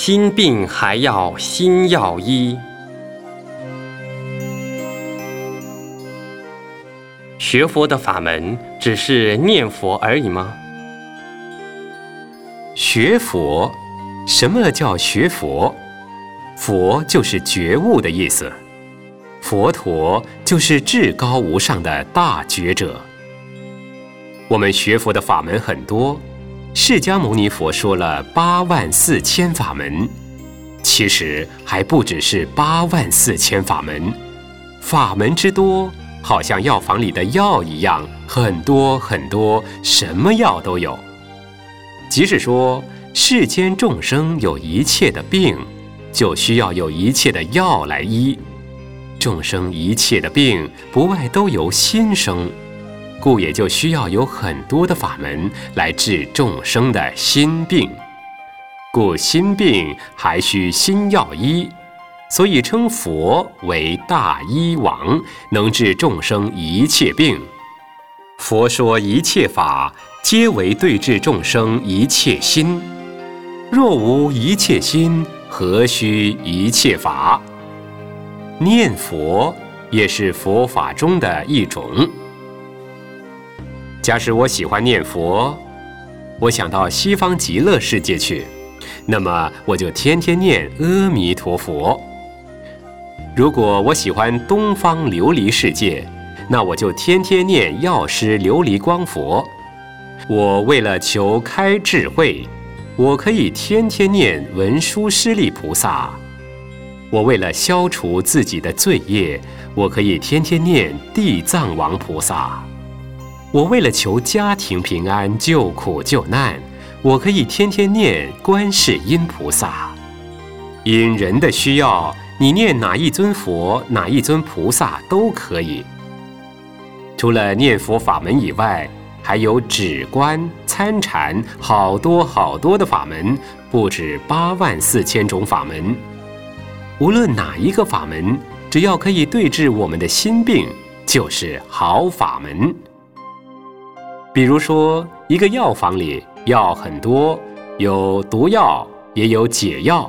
心病还要心药医。学佛的法门只是念佛而已吗？学佛，什么叫学佛？佛就是觉悟的意思，佛陀就是至高无上的大觉者。我们学佛的法门很多，释迦牟尼佛说了八万四千法门，其实还不只是八万四千法门，法门之多。好像药房里的药一样，很多很多，什么药都有。即是说，世间众生有一切的病，就需要有一切的药来医。众生一切的病，不外都由心生，故也就需要有很多的法门来治众生的心病。故心病还需心药医。所以称佛为大医王，能治众生一切病。佛说一切法，皆为对治众生一切心。若无一切心，何须一切法？念佛也是佛法中的一种。假使我喜欢念佛，我想到西方极乐世界去，那么我就天天念阿弥陀佛。如果我喜欢东方琉璃世界，那我就天天念药师琉璃光佛。我为了求开智慧，我可以天天念文殊师利菩萨。我为了消除自己的罪业，我可以天天念地藏王菩萨。我为了求家庭平安、救苦救难，我可以天天念观世音菩萨。因人的需要。你念哪一尊佛、哪一尊菩萨都可以。除了念佛法门以外，还有止观、参禅，好多好多的法门，不止八万四千种法门。无论哪一个法门，只要可以对治我们的心病，就是好法门。比如说，一个药房里药很多，有毒药，也有解药。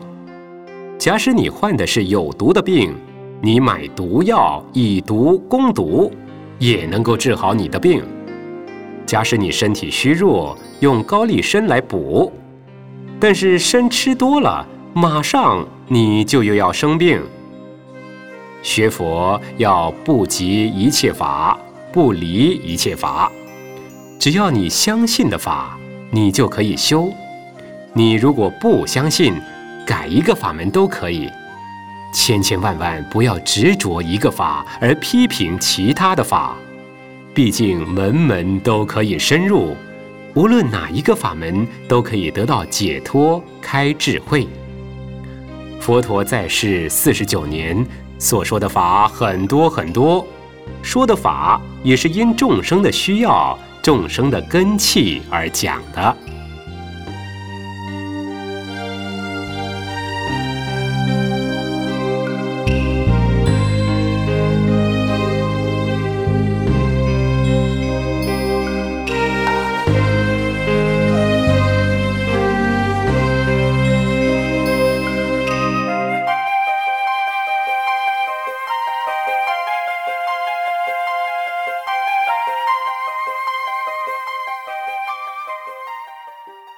假使你患的是有毒的病，你买毒药以毒攻毒，也能够治好你的病。假使你身体虚弱，用高丽参来补，但是参吃多了，马上你就又要生病。学佛要不及一切法，不离一切法。只要你相信的法，你就可以修；你如果不相信，改一个法门都可以，千千万万不要执着一个法而批评其他的法，毕竟门门都可以深入，无论哪一个法门都可以得到解脱、开智慧。佛陀在世四十九年，所说的法很多很多，说的法也是因众生的需要、众生的根气而讲的。